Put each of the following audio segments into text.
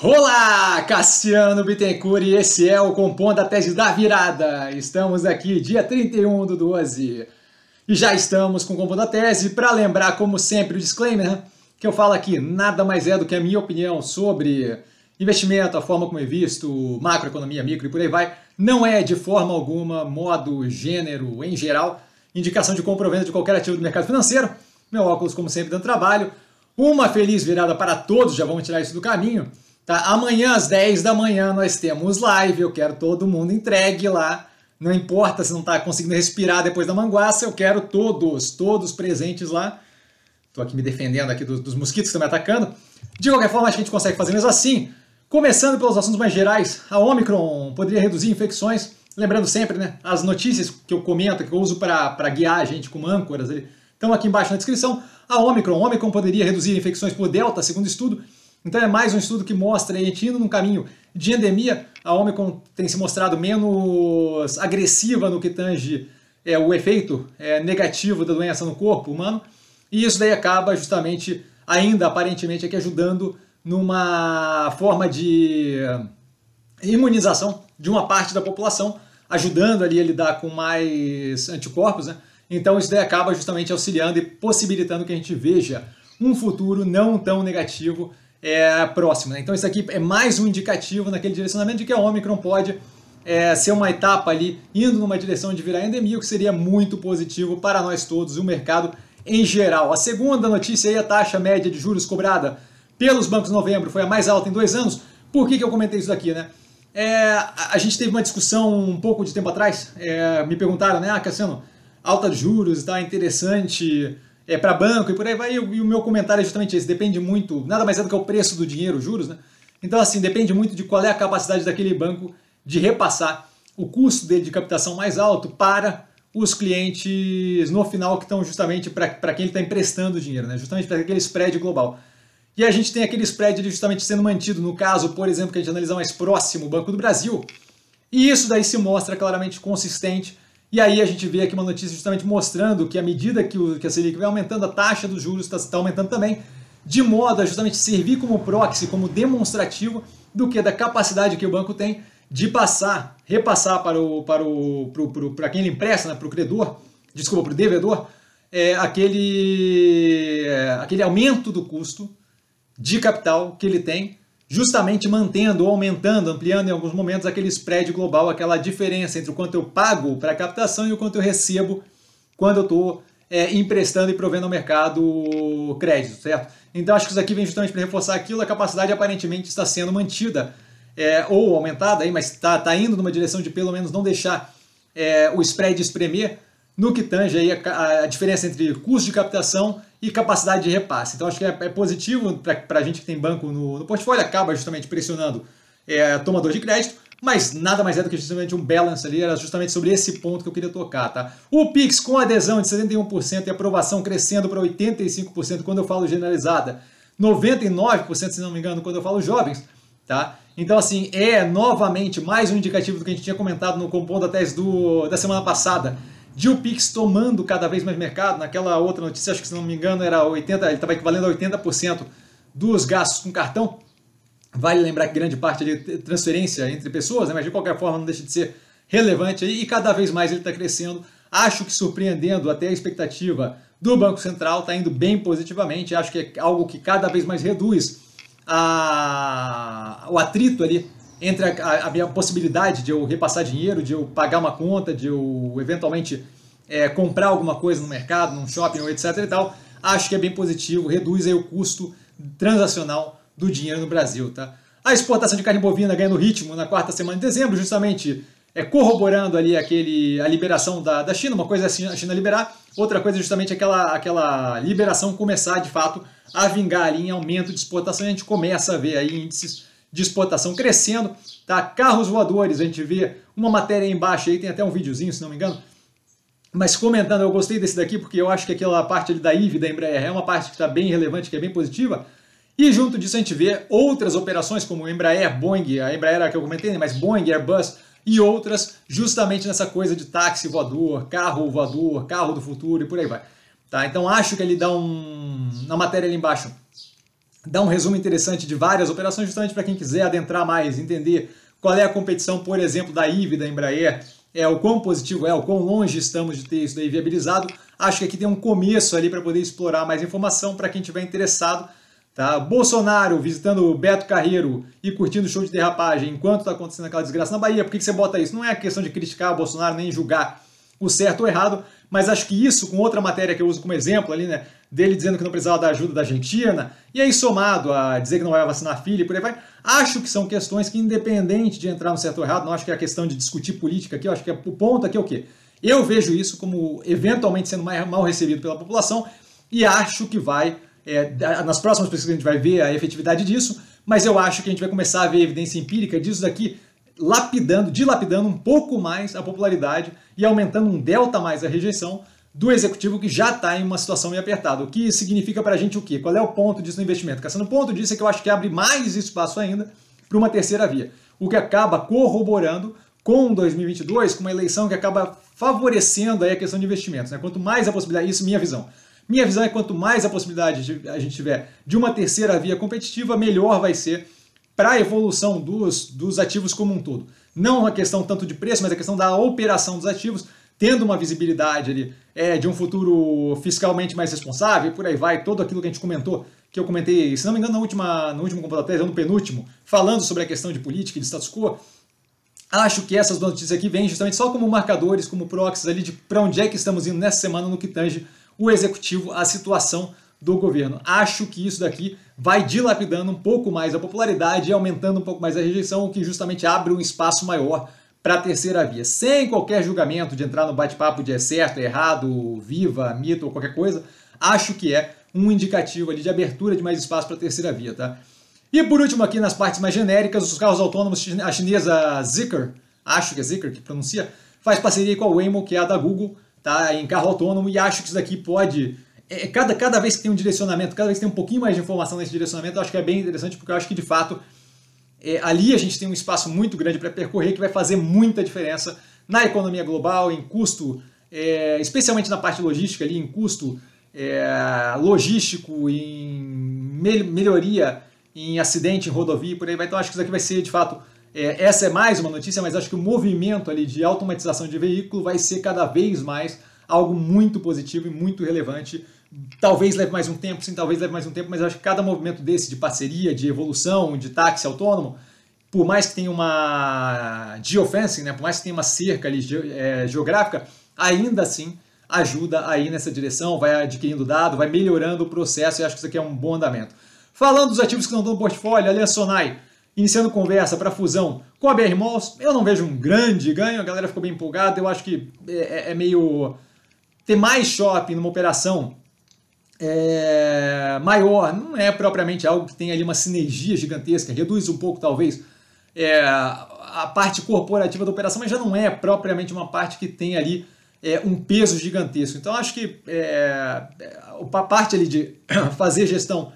Olá, Cassiano Bittencourt e esse é o Compondo a Tese da Virada. Estamos aqui dia 31 do 12 e já estamos com o Compondo a Tese para lembrar, como sempre, o disclaimer que eu falo aqui, nada mais é do que a minha opinião sobre investimento, a forma como é visto, macroeconomia, micro e por aí vai. Não é de forma alguma, modo, gênero, em geral, indicação de compra ou venda de qualquer ativo do mercado financeiro. Meu óculos, como sempre, dando trabalho. Uma feliz virada para todos, já vamos tirar isso do caminho. Tá? Amanhã às 10 da manhã nós temos live, eu quero todo mundo entregue lá. Não importa se não está conseguindo respirar depois da manguaça, eu quero todos, todos presentes lá. Estou aqui me defendendo aqui dos, dos mosquitos que estão me atacando. De qualquer forma, acho que a gente consegue fazer mesmo assim. Começando pelos assuntos mais gerais, a Omicron poderia reduzir infecções. Lembrando sempre, né, as notícias que eu comento, que eu uso para guiar a gente como âncoras, estão aqui embaixo na descrição. A Omicron, Omicron poderia reduzir infecções por Delta, segundo estudo. Então é mais um estudo que mostra, a gente indo num caminho de endemia, a Omicron tem se mostrado menos agressiva no que tange é, o efeito é, negativo da doença no corpo humano. E isso daí acaba justamente, ainda aparentemente, aqui ajudando numa forma de imunização de uma parte da população, ajudando ali a lidar com mais anticorpos, né? Então isso daí acaba justamente auxiliando e possibilitando que a gente veja um futuro não tão negativo é, próximo. Né? Então isso aqui é mais um indicativo naquele direcionamento de que a Omicron pode é, ser uma etapa ali indo numa direção de virar endemia, o que seria muito positivo para nós todos e o mercado em geral. A segunda notícia aí, a taxa média de juros cobrada pelos bancos em novembro foi a mais alta em dois anos. Por que, que eu comentei isso daqui, né? É, a, gente teve uma discussão um pouco de tempo atrás, é, me perguntaram, né, ah, Cassiano, alta de juros, está interessante é, para banco e por aí vai. E, o meu comentário é justamente esse: depende muito, nada mais é do que o preço do dinheiro, juros, né? Então, assim, depende muito de qual é a capacidade daquele banco de repassar o custo dele de captação mais alto para os clientes no final que estão justamente para quem ele está emprestando dinheiro, né? justamente para aquele spread global. E a gente tem aquele spread justamente sendo mantido, no caso, por exemplo, que a gente analisa mais próximo, o Banco do Brasil, e isso daí se mostra claramente consistente e aí a gente vê aqui uma notícia justamente mostrando que à medida que, o, que a Selic vai aumentando, a taxa dos juros está tá aumentando também, de modo a justamente servir como proxy, como demonstrativo do que? Da capacidade que o banco tem de passar, repassar para o para o para quem ele empresta, né, para o credor, desculpa, para o devedor, é, aquele é, aquele aumento do custo de capital que ele tem justamente mantendo aumentando, ampliando em alguns momentos aquele spread global, aquela diferença entre o quanto eu pago para a captação e o quanto eu recebo quando eu estou é, emprestando e provendo ao mercado crédito, certo? Então acho que isso aqui vem justamente para reforçar aquilo, a capacidade aparentemente está sendo mantida é, ou aumentada, aí, mas está tá indo numa direção de pelo menos não deixar é, o spread espremer no que tange aí a, a diferença entre custo de captação e capacidade de repasse. Então acho que é, é positivo para a gente que tem banco no, no portfólio, acaba justamente pressionando é, tomador de crédito, mas nada mais é do que justamente um balance ali, era justamente sobre esse ponto que eu queria tocar, tá? O Pix com adesão de 71% e aprovação crescendo para 85% quando eu falo generalizada, 99% se não me engano quando eu falo jovens, tá? Então assim, é novamente mais um indicativo do que a gente tinha comentado no compondo da tese do, da semana passada, o Pix tomando cada vez mais mercado. Naquela outra notícia, acho que se não me engano, era 80, ele estava equivalendo a 80% dos gastos com cartão. Vale lembrar que grande parte de transferência entre pessoas, né? mas de qualquer forma não deixa de ser relevante aí, e cada vez mais ele está crescendo. Acho que surpreendendo até a expectativa do Banco Central, está indo bem positivamente. Acho que é algo que cada vez mais reduz a, o atrito ali entre a, a, minha possibilidade de eu repassar dinheiro, de eu pagar uma conta, de eu eventualmente é, comprar alguma coisa no mercado, num shopping etc e tal, acho que é bem positivo, reduz aí o custo transacional do dinheiro no Brasil, tá? A exportação de carne bovina ganhando ritmo na quarta semana de dezembro, justamente é, corroborando ali aquele, a liberação da, da China, uma coisa é a China liberar, outra coisa é justamente aquela, aquela liberação começar de fato a vingar ali em aumento de exportação, a gente começa a ver aí índices de exportação crescendo, tá? Carros voadores, a gente vê uma matéria aí embaixo aí, tem até um videozinho, se não me engano. Mas comentando, eu gostei desse daqui porque eu acho que aquela parte da IV da Embraer é uma parte que está bem relevante, que é bem positiva. E junto disso a gente vê outras operações como Embraer, Boeing, a Embraer é que eu comentei, né? mas Boeing, Airbus e outras justamente nessa coisa de táxi voador, carro voador, carro do futuro e por aí vai. Tá? Então acho que ele dá um na matéria ali embaixo dá um resumo interessante de várias operações, justamente para quem quiser adentrar mais, entender qual é a competição, por exemplo, da IVE, da Embraer, é o quão positivo é, o quão longe estamos de ter isso daí viabilizado. Acho que aqui tem um começo ali para poder explorar mais informação para quem tiver interessado. Tá? Bolsonaro visitando o Beto Carreiro e curtindo o show de derrapagem enquanto está acontecendo aquela desgraça na Bahia. Por que, que você bota isso? Não é questão de criticar o Bolsonaro nem julgar o certo ou errado, mas acho que isso, com outra matéria que eu uso como exemplo ali, né, dele dizendo que não precisava da ajuda da Argentina, e aí somado a dizer que não vai vacinar a filha e por aí vai, acho que são questões que, independente de entrar no certo ou errado, não acho que é a questão de discutir política aqui, eu acho que é, o ponto aqui é o quê? Eu vejo isso como eventualmente sendo mal recebido pela população e acho que vai, é, nas próximas pesquisas a gente vai ver a efetividade disso, mas eu acho que a gente vai começar a ver evidência empírica disso daqui lapidando, dilapidando um pouco mais a popularidade e aumentando um delta mais a rejeição do executivo que já está em uma situação meio apertada. O que significa para a gente o quê? Qual é o ponto disso no investimento? Caçando o ponto disso é que eu acho que abre mais espaço ainda para uma terceira via, o que acaba corroborando com 2022, com uma eleição que acaba favorecendo aí a questão de investimentos. Né? Quanto mais a possibilidade, isso é minha visão. Minha visão é quanto mais a possibilidade de a gente tiver de uma terceira via competitiva, melhor vai ser para a evolução dos, dos ativos como um todo. Não uma questão tanto de preço, mas a questão da operação dos ativos, tendo uma visibilidade ali é, de um futuro fiscalmente mais responsável, e por aí vai, todo aquilo que a gente comentou, que eu comentei, se não me engano, na última, no último computador, no penúltimo, falando sobre a questão de política e de status quo, acho que essas duas notícias aqui vêm justamente só como marcadores, como proxies ali de para onde é que estamos indo nessa semana no que tange o executivo, a situação do governo. Acho que isso daqui vai dilapidando um pouco mais a popularidade e aumentando um pouco mais a rejeição, o que justamente abre um espaço maior para a terceira via. Sem qualquer julgamento de entrar no bate-papo de é certo, é errado, viva, mito ou qualquer coisa, acho que é um indicativo ali de abertura de mais espaço para a terceira via, tá? E por último aqui nas partes mais genéricas, os carros autônomos, a chinesa Zeekr, acho que é Zeekr que pronuncia, faz parceria com a Waymo, que é a da Google, tá? Em carro autônomo e acho que isso daqui pode é, cada, cada vez que tem um direcionamento, cada vez que tem um pouquinho mais de informação nesse direcionamento, eu acho que é bem interessante, porque eu acho que de fato é, ali a gente tem um espaço muito grande para percorrer que vai fazer muita diferença na economia global, em custo, é, especialmente na parte logística, ali, em custo é, logístico, em melhoria em acidente, em rodovia, por aí vai. Então acho que isso aqui vai ser de fato. É, essa é mais uma notícia, mas acho que o movimento ali de automatização de veículo vai ser cada vez mais algo muito positivo e muito relevante Talvez leve mais um tempo, sim, talvez leve mais um tempo, mas acho que cada movimento desse de parceria, de evolução, de táxi autônomo, por mais que tenha uma geofencing, né, por mais que tenha uma cerca ali é, geográfica, ainda assim ajuda aí nessa direção, vai adquirindo dado, vai melhorando o processo e acho que isso aqui é um bom andamento. Falando dos ativos que não estão no portfólio, ali a Sonai iniciando conversa para fusão com a BR Malls, eu não vejo um grande ganho, a galera ficou bem empolgada, eu acho que é, é meio ter mais shopping numa operação é, maior, não é propriamente algo que tem ali uma sinergia gigantesca, reduz um pouco talvez é, a parte corporativa da operação, mas já não é propriamente uma parte que tem ali é, um peso gigantesco. Então acho que é, a parte ali de fazer gestão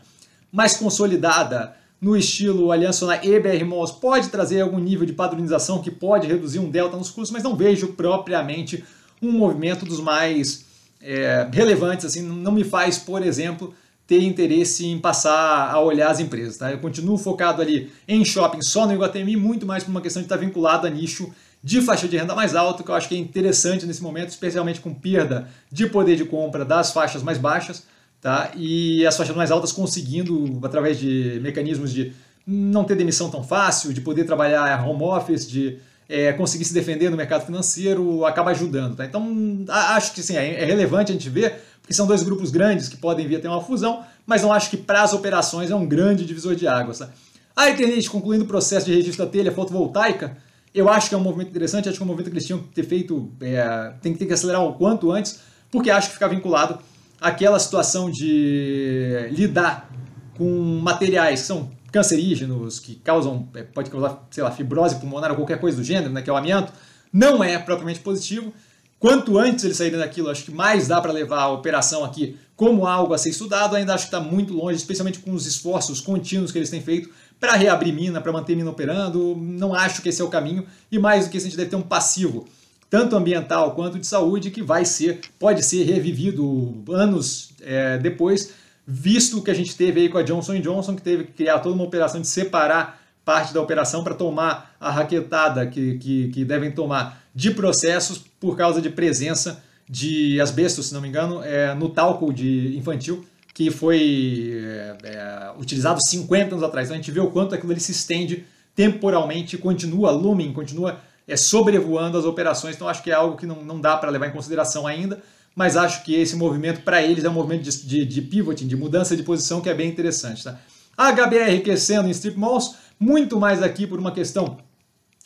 mais consolidada no estilo Aliança na EBR Malls pode trazer algum nível de padronização que pode reduzir um delta nos custos, mas não vejo propriamente um movimento dos mais é, relevantes, assim, não me faz, por exemplo, ter interesse em passar a olhar as empresas. Tá? Eu continuo focado ali em shopping só no Iguatemi, muito mais por uma questão de estar vinculado a nicho de faixa de renda mais alta, que eu acho que é interessante nesse momento, especialmente com perda de poder de compra das faixas mais baixas, tá? e as faixas mais altas conseguindo, através de mecanismos de não ter demissão tão fácil, de poder trabalhar home office, de é, conseguir se defender no mercado financeiro acaba ajudando. Tá? Então, acho que sim, é, é relevante a gente ver, porque são dois grupos grandes que podem vir a ter uma fusão, mas não acho que para as operações é um grande divisor de águas. Tá? A Eternit, concluindo o processo de registro da telha fotovoltaica, eu acho que é um movimento interessante, acho que é um movimento que eles tinham que ter feito, é, tem, tem que acelerar o quanto antes, porque acho que fica vinculado àquela situação de lidar com materiais que são cancerígenos, que causam, é, pode causar, sei lá, fibrose pulmonar ou qualquer coisa do gênero, né, que é o amianto, não é propriamente positivo. Quanto antes eles saírem daquilo, acho que mais dá para levar a operação aqui como algo a ser estudado. Ainda acho que está muito longe, especialmente com os esforços contínuos que eles têm feito para reabrir mina, para manter mina operando. Não acho que esse é o caminho. E mais do que isso, a gente deve ter um passivo, tanto ambiental quanto de saúde, que vai ser, pode ser revivido anos é, depois visto o que a gente teve aí com a Johnson Johnson, que teve que criar toda uma operação de separar parte da operação para tomar a raquetada que, que, que, devem tomar de processos por causa de presença de asbesto, se não me engano, é, no talco de infantil, que foi é, é, utilizado 50 anos atrás. Então a gente vê o quanto aquilo ali se estende temporalmente, continua looming, continua é, sobrevoando as operações. Então acho que é algo que não, não dá para levar em consideração ainda mas acho que esse movimento para eles é um movimento de, de, de, pivoting, de mudança de posição que é bem interessante. Tá? A HBR aquecendo em strip malls, muito mais aqui por uma questão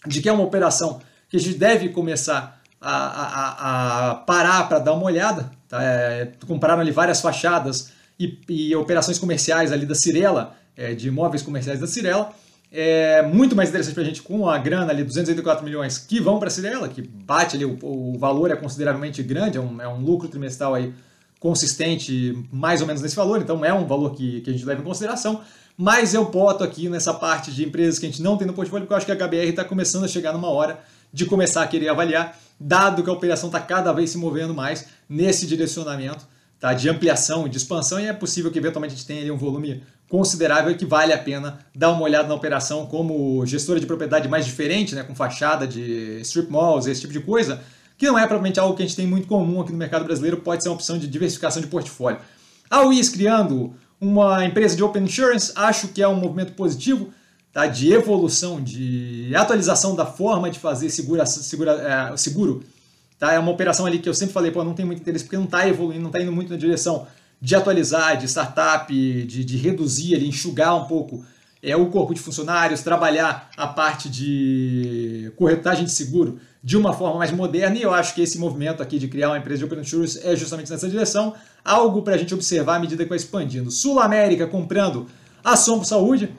de que é uma operação que a gente deve começar a, a, a parar para dar uma olhada. Tá? É, compraram ali várias fachadas e, e, operações comerciais ali da Cirela, é, de imóveis comerciais da Cirela é muito mais interessante para a gente com a grana ali, 284 milhões que vão para a Cirela, que bate ali, o, o, valor é consideravelmente grande, é um, é um, lucro trimestral aí consistente, mais ou menos nesse valor, então é um valor que, que a gente leva em consideração. Mas eu boto aqui nessa parte de empresas que a gente não tem no portfólio, porque eu acho que a HBR está começando a chegar numa hora de começar a querer avaliar, dado que a operação está cada vez se movendo mais nesse direcionamento tá, de ampliação, de expansão, e é possível que eventualmente a gente tenha ali um volume considerável e que vale a pena dar uma olhada na operação como gestora de propriedade mais diferente, né, com fachada de strip malls, esse tipo de coisa, que não é propriamente algo que a gente tem muito comum aqui no mercado brasileiro, pode ser uma opção de diversificação de portfólio. A WIS criando uma empresa de Open Insurance, acho que é um movimento positivo, tá, de evolução, de atualização da forma de fazer segura, segura, é, seguro. Tá? É uma operação ali que eu sempre falei, pô, não tem muito interesse porque não está evoluindo, não está indo muito na direção de atualizar, de startup, de, de reduzir, ali, enxugar um pouco é, o corpo de funcionários, trabalhar a parte de corretagem de seguro de uma forma mais moderna, e eu acho que esse movimento aqui de criar uma empresa de Open Insurance é justamente nessa direção, algo para a gente observar à medida que vai expandindo. Sul América comprando a Sompo Saúde,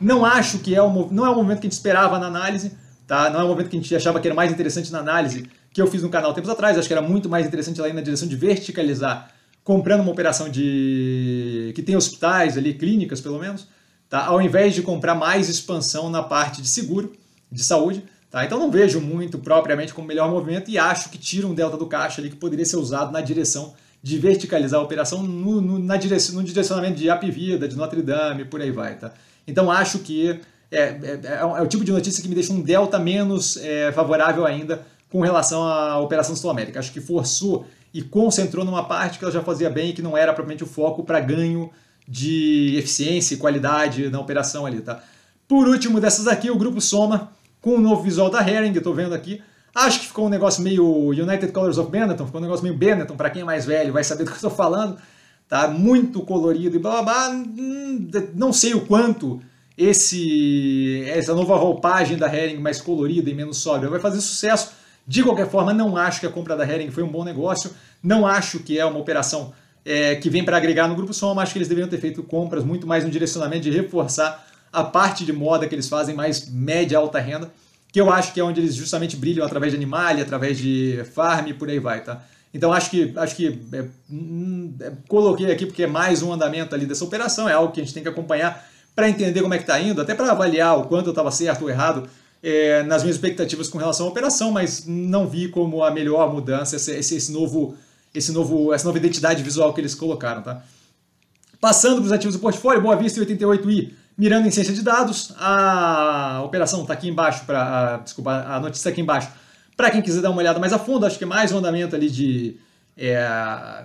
não acho que é um, não é o momento que a gente esperava na análise, tá? não é o momento que a gente achava que era mais interessante na análise que eu fiz no canal tempos atrás, acho que era muito mais interessante lá ir na direção de verticalizar comprando uma operação de que tem hospitais ali, clínicas pelo menos, tá? ao invés de comprar mais expansão na parte de seguro, de saúde. Tá? Então não vejo muito propriamente como melhor movimento e acho que tira um delta do caixa ali que poderia ser usado na direção de verticalizar a operação no, no, na direção, no direcionamento de Apivida, de Notre Dame, por aí vai. Tá? Então acho que é, é, é, é o tipo de notícia que me deixa um delta menos é, favorável ainda com relação à operação Sul-América. Acho que forçou e concentrou numa parte que ela já fazia bem e que não era propriamente o foco para ganho de eficiência e qualidade na operação ali, tá? Por último dessas aqui, o grupo Soma, com o novo visual da Hering, eu estou vendo aqui. Acho que ficou um negócio meio United Colors of Benetton, ficou um negócio meio Benetton, para quem é mais velho vai saber do que eu estou falando. Tá muito colorido e blá blá blá. Hum, não sei o quanto esse essa nova roupagem da Hering mais colorida e menos sóbria vai fazer sucesso de qualquer forma, não acho que a compra da Hering foi um bom negócio, não acho que é uma operação é, que vem para agregar no Grupo Soma, acho que eles deveriam ter feito compras muito mais no direcionamento de reforçar a parte de moda que eles fazem, mais média, alta renda, que eu acho que é onde eles justamente brilham através de animalha, através de farm e por aí vai, tá? Então acho que acho que é, é, coloquei aqui porque é mais um andamento ali dessa operação, é algo que a gente tem que acompanhar para entender como é que está indo, até para avaliar o quanto eu estava certo ou errado é, nas minhas expectativas com relação à operação, mas não vi como a melhor mudança esse, esse, esse, novo, esse novo, essa nova identidade visual que eles colocaram. Tá? Passando para os ativos do portfólio, Boa Vista 88i, mirando em ciência de dados, a operação está aqui embaixo, pra, a, desculpa, a notícia está aqui embaixo, para quem quiser dar uma olhada mais a fundo, acho que é mais um andamento ali de é,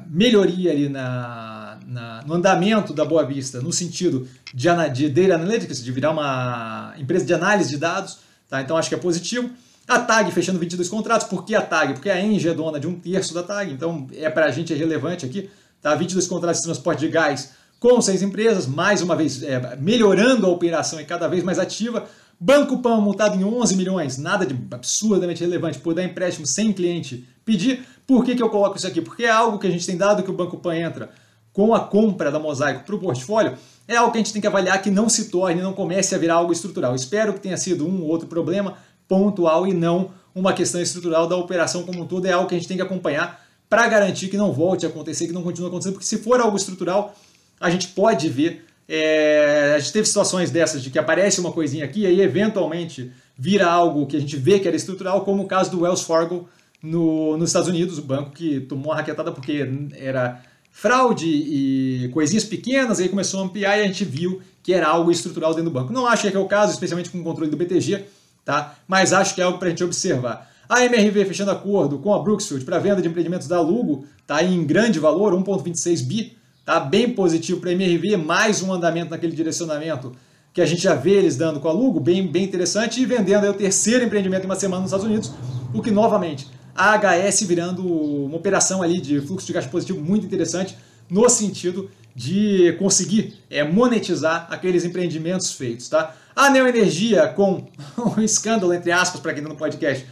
melhoria ali na, na, no andamento da Boa Vista, no sentido de, de data analytics, de virar uma empresa de análise de dados, Tá? Então acho que é positivo. A TAG fechando 22 contratos. Por que a TAG? Porque a Engie é dona de um terço da TAG, então é para a gente é relevante aqui. Tá? 22 contratos de transporte de gás com seis empresas, mais uma vez é, melhorando a operação e cada vez mais ativa. Banco Pão multado em 11 milhões, nada de absurdamente relevante por dar empréstimo sem cliente pedir. Por que, que eu coloco isso aqui? Porque é algo que a gente tem dado que o Banco Pan entra com a compra da Mosaico para o portfólio, é algo que a gente tem que avaliar que não se torne, não comece a virar algo estrutural. Espero que tenha sido um ou outro problema pontual e não uma questão estrutural da operação como um todo. É algo que a gente tem que acompanhar para garantir que não volte a acontecer, que não continue acontecendo, porque se for algo estrutural, a gente pode ver. É, a gente teve situações dessas de que aparece uma coisinha aqui e aí eventualmente vira algo que a gente vê que era estrutural, como o caso do Wells Fargo no, nos Estados Unidos, o banco que tomou uma raquetada porque era fraude e coisinhas pequenas, aí começou a ampliar e a gente viu que era algo estrutural dentro do banco. Não acho que é o caso, especialmente com o controle do BTG, tá? mas acho que é algo para a gente observar. A MRV fechando acordo com a Brooksfield para venda de empreendimentos da Lugo, tá em grande valor, 1,26 bi, tá bem positivo para a MRV, mais um andamento naquele direcionamento que a gente já vê eles dando com a Lugo, bem, bem interessante, e vendendo aí o terceiro empreendimento em uma semana nos Estados Unidos, o que novamente, a HS virando uma operação ali de fluxo de caixa positivo muito interessante, no sentido de conseguir é, monetizar aqueles empreendimentos feitos. Tá? A Neoenergia, com um escândalo, entre aspas, para quem está no podcast,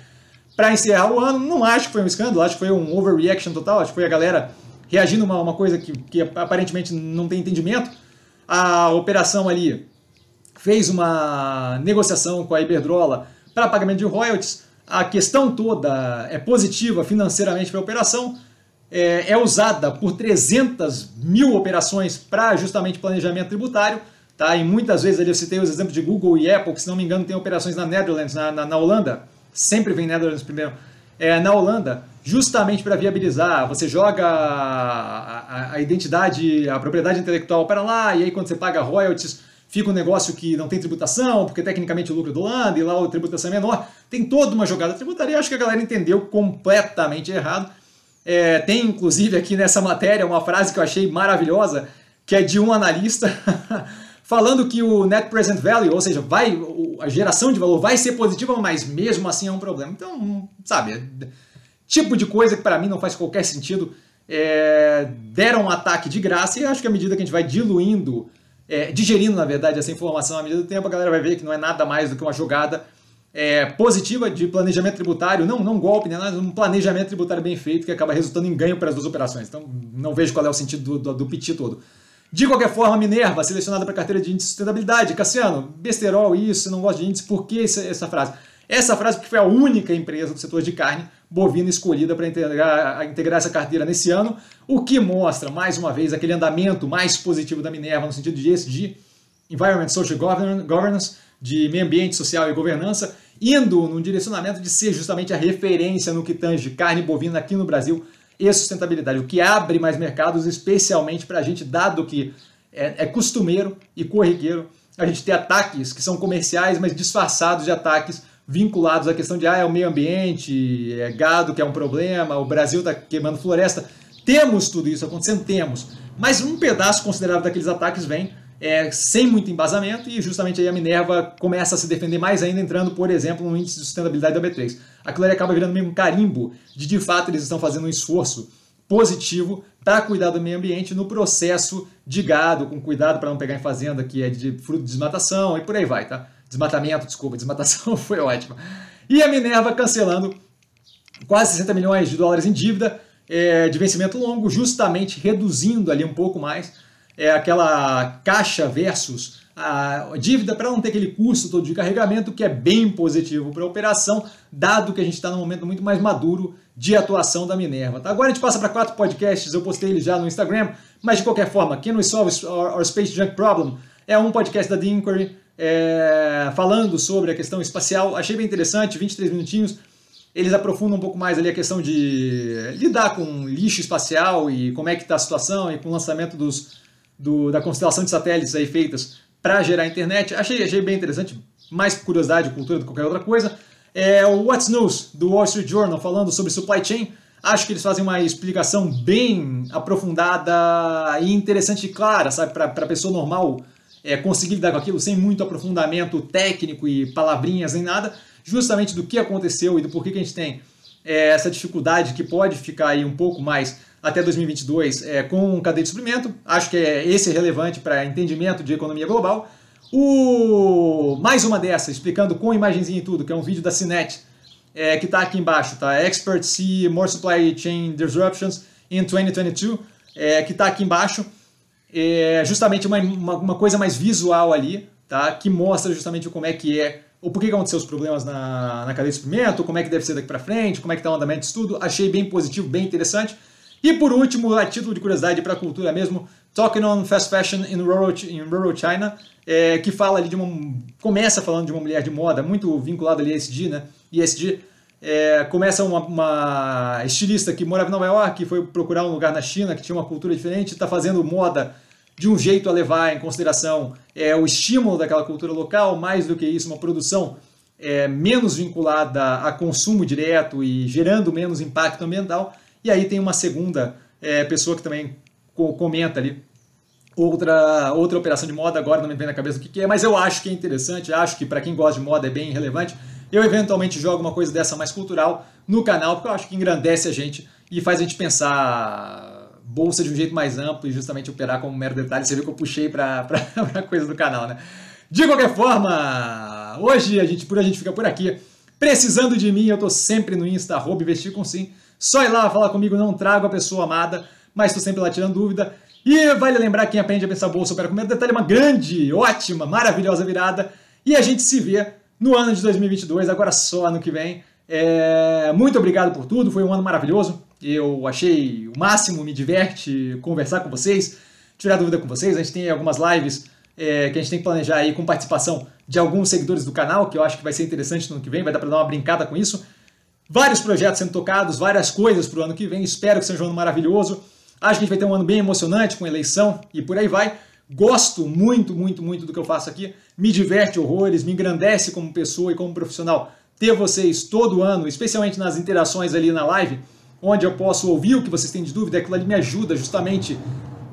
para encerrar o ano, não acho que foi um escândalo, acho que foi um overreaction total, acho que foi a galera reagindo a uma, uma coisa que, que aparentemente não tem entendimento. A operação ali fez uma negociação com a Iberdrola para pagamento de royalties. A questão toda é positiva financeiramente para a operação, é, é, usada por 300 mil operações para justamente planejamento tributário. Tá? E muitas vezes ali eu citei os exemplos de Google e Apple, que se não me engano tem operações na Netherlands, na, na, na Holanda, sempre vem Netherlands primeiro, é, na Holanda, justamente para viabilizar. Você joga a, a, a, identidade, a propriedade intelectual para lá, e aí quando você paga royalties, fica um negócio que não tem tributação, porque tecnicamente o lucro é do Holanda e lá a tributação é menor. Tem toda uma jogada tributária, acho que a galera entendeu completamente errado. É, tem inclusive aqui nessa matéria uma frase que eu achei maravilhosa, que é de um analista falando que o net present value, ou seja, vai a geração de valor vai ser positiva, mas mesmo assim é um problema. Então, sabe, tipo de coisa que para mim não faz qualquer sentido. É, deram um ataque de graça e acho que à medida que a gente vai diluindo, é, digerindo na verdade essa informação à medida do tempo, a galera vai ver que não é nada mais do que uma jogada é, positiva de planejamento tributário, não, não golpe, né, um planejamento tributário bem feito que acaba resultando em ganho para as duas operações. Então, não vejo qual é o sentido do, do, do piti todo. De qualquer forma, Minerva, selecionada para carteira de índice de sustentabilidade. Cassiano, besterol, isso, não gosto de índice, por que essa, essa frase? Essa frase porque foi a única empresa do setor de carne bovina escolhida para integrar, integrar essa carteira nesse ano, o que mostra, mais uma vez, aquele andamento mais positivo da Minerva no sentido de ESG, Environment Social Governance, de meio ambiente, social e governança, indo num direcionamento de ser justamente a referência no que tange carne bovina aqui no Brasil e sustentabilidade, o que abre mais mercados, especialmente para a gente, dado que é, é, costumeiro e corriqueiro a gente ter ataques que são comerciais, mas disfarçados de ataques vinculados à questão de ah, é o meio ambiente, é gado que é um problema, o Brasil está queimando floresta. Temos tudo isso acontecendo? Temos. Mas um pedaço considerável daqueles ataques vem é, sem muito embasamento e justamente aí a Minerva começa a se defender mais ainda, entrando, por exemplo, no índice de sustentabilidade da B3. Aquilo ali acaba virando meio um carimbo de de fato eles estão fazendo um esforço positivo para cuidar do meio ambiente no processo de gado, com cuidado para não pegar em fazenda que é de fruto de desmatação e por aí vai, tá? Desmatamento, desculpa, desmatação foi ótima. E a Minerva cancelando quase 60 milhões de dólares em dívida é, de vencimento longo, justamente reduzindo ali um pouco mais é aquela caixa versus a dívida para não ter aquele custo todo de carregamento, que é bem positivo para a operação, dado que a gente está num momento muito mais maduro de atuação da Minerva. Tá? Agora a gente passa para quatro podcasts, eu postei eles já no Instagram, mas de qualquer forma, Can We Solve Our, Space Junk Problem é um podcast da The Inquiry é, falando sobre a questão espacial. Achei bem interessante, 23 minutinhos. Eles aprofundam um pouco mais ali a questão de lidar com lixo espacial e como é que está a situação e com o lançamento dos do, da constelação de satélites aí feitas para gerar internet. Achei, achei bem interessante, mais curiosidade, cultura do que qualquer outra coisa. É o What's News, do Wall Street Journal, falando sobre supply chain. Acho que eles fazem uma explicação bem aprofundada e interessante e clara, sabe, para a pessoa normal é, conseguir lidar com aquilo sem muito aprofundamento técnico e palavrinhas nem nada, justamente do que aconteceu e do porquê que a gente tem é, essa dificuldade que pode ficar aí um pouco mais até 2022 é, com cadeia de suprimento. Acho que é, esse é relevante para entendimento de economia global. O mais uma dessa, explicando com imagenzinha e tudo, que é um vídeo da Cinet, é, que está aqui embaixo, tá? Expert see more supply chain disruptions in 2022, é, que está aqui embaixo. É justamente uma, uma, uma, coisa mais visual ali, tá? Que mostra justamente como é que é, o porquê que aconteceu os problemas na, na cadeia de suprimento, como é que deve ser daqui para frente, como é que está o andamento de estudo. Achei bem positivo, bem interessante. E por último, a título de curiosidade para a cultura mesmo, Talking on Fast Fashion in Rural, in rural China, é, que fala ali de uma. começa falando de uma mulher de moda, muito vinculada ali a ESG, né? ESG, É, começa uma, uma, estilista que morava em Nova York, foi procurar um lugar na China que tinha uma cultura diferente, está fazendo moda de um jeito a levar em consideração é, o estímulo daquela cultura local, mais do que isso, uma produção é, menos vinculada a consumo direto e gerando menos impacto ambiental. E aí tem uma segunda é, pessoa que também comenta ali outra, outra operação de moda, agora não me vem na cabeça o que, que é, mas eu acho que é interessante, acho que para quem gosta de moda é bem relevante. Eu eventualmente jogo uma coisa dessa mais cultural no canal, porque eu acho que engrandece a gente e faz a gente pensar bolsa de um jeito mais amplo e justamente operar como mero detalhe. Você viu que eu puxei para a coisa do canal, né? De qualquer forma, hoje a gente, por a gente fica por aqui. Precisando de mim, eu tô sempre no Insta, arroba investir com sim. Só ir lá falar comigo, não trago a pessoa amada, mas estou sempre lá tirando dúvida. E vale lembrar quem aprende a pensar bolsa opera com medo detalhe, uma grande, ótima, maravilhosa virada. E a gente se vê no ano de 2022, agora só ano que vem. É... Muito obrigado por tudo, foi um ano maravilhoso. Eu achei o máximo, me diverte conversar com vocês, tirar dúvida com vocês. A gente tem algumas lives é, que a gente tem que planejar aí com participação de alguns seguidores do canal, que eu acho que vai ser interessante no ano que vem, vai dar para dar uma brincada com isso. Vários projetos sendo tocados, várias coisas para o ano que vem. Espero que seja um ano maravilhoso. Acho que a gente vai ter um ano bem emocionante com eleição e por aí vai. Gosto muito, muito, muito do que eu faço aqui. Me diverte horrores, me engrandece como pessoa e como profissional ter vocês todo ano, especialmente nas interações ali na live, onde eu posso ouvir o que vocês têm de dúvida. Aquilo ali me ajuda justamente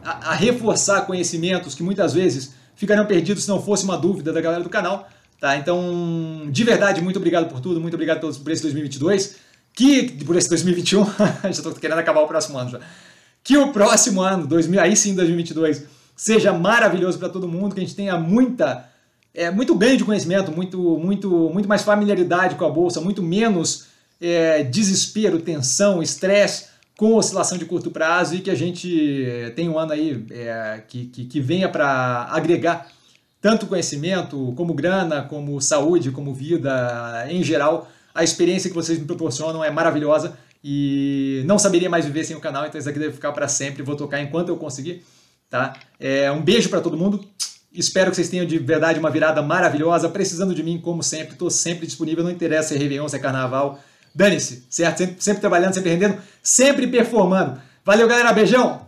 a, a reforçar conhecimentos que muitas vezes ficariam perdidos se não fosse uma dúvida da galera do canal. Tá? Então, de verdade, muito obrigado por tudo, muito obrigado por esse 2022, que por esse 2021, já estou querendo acabar o próximo ano já. Que o próximo ano, 2000, aí sim 2022, seja maravilhoso para todo mundo, que a gente tenha muita é, muito ganho de conhecimento, muito, muito, muito mais familiaridade com a bolsa, muito menos é, desespero, tensão, estresse com oscilação de curto prazo e que a gente tenha um ano aí é, que, que, que venha para agregar tanto conhecimento, como grana, como saúde, como vida em geral. A experiência que vocês me proporcionam é maravilhosa e não saberia mais viver sem o canal, então isso aqui deve ficar para sempre. Vou tocar enquanto eu conseguir. Tá? É, um beijo para todo mundo. Espero que vocês tenham de verdade uma virada maravilhosa. Precisando de mim, como sempre, estou sempre disponível. Não interessa se é Réveillon, se é Carnaval. Dane-se, certo? Sempre, sempre trabalhando, sempre rendendo, sempre performando. Valeu, galera. Beijão!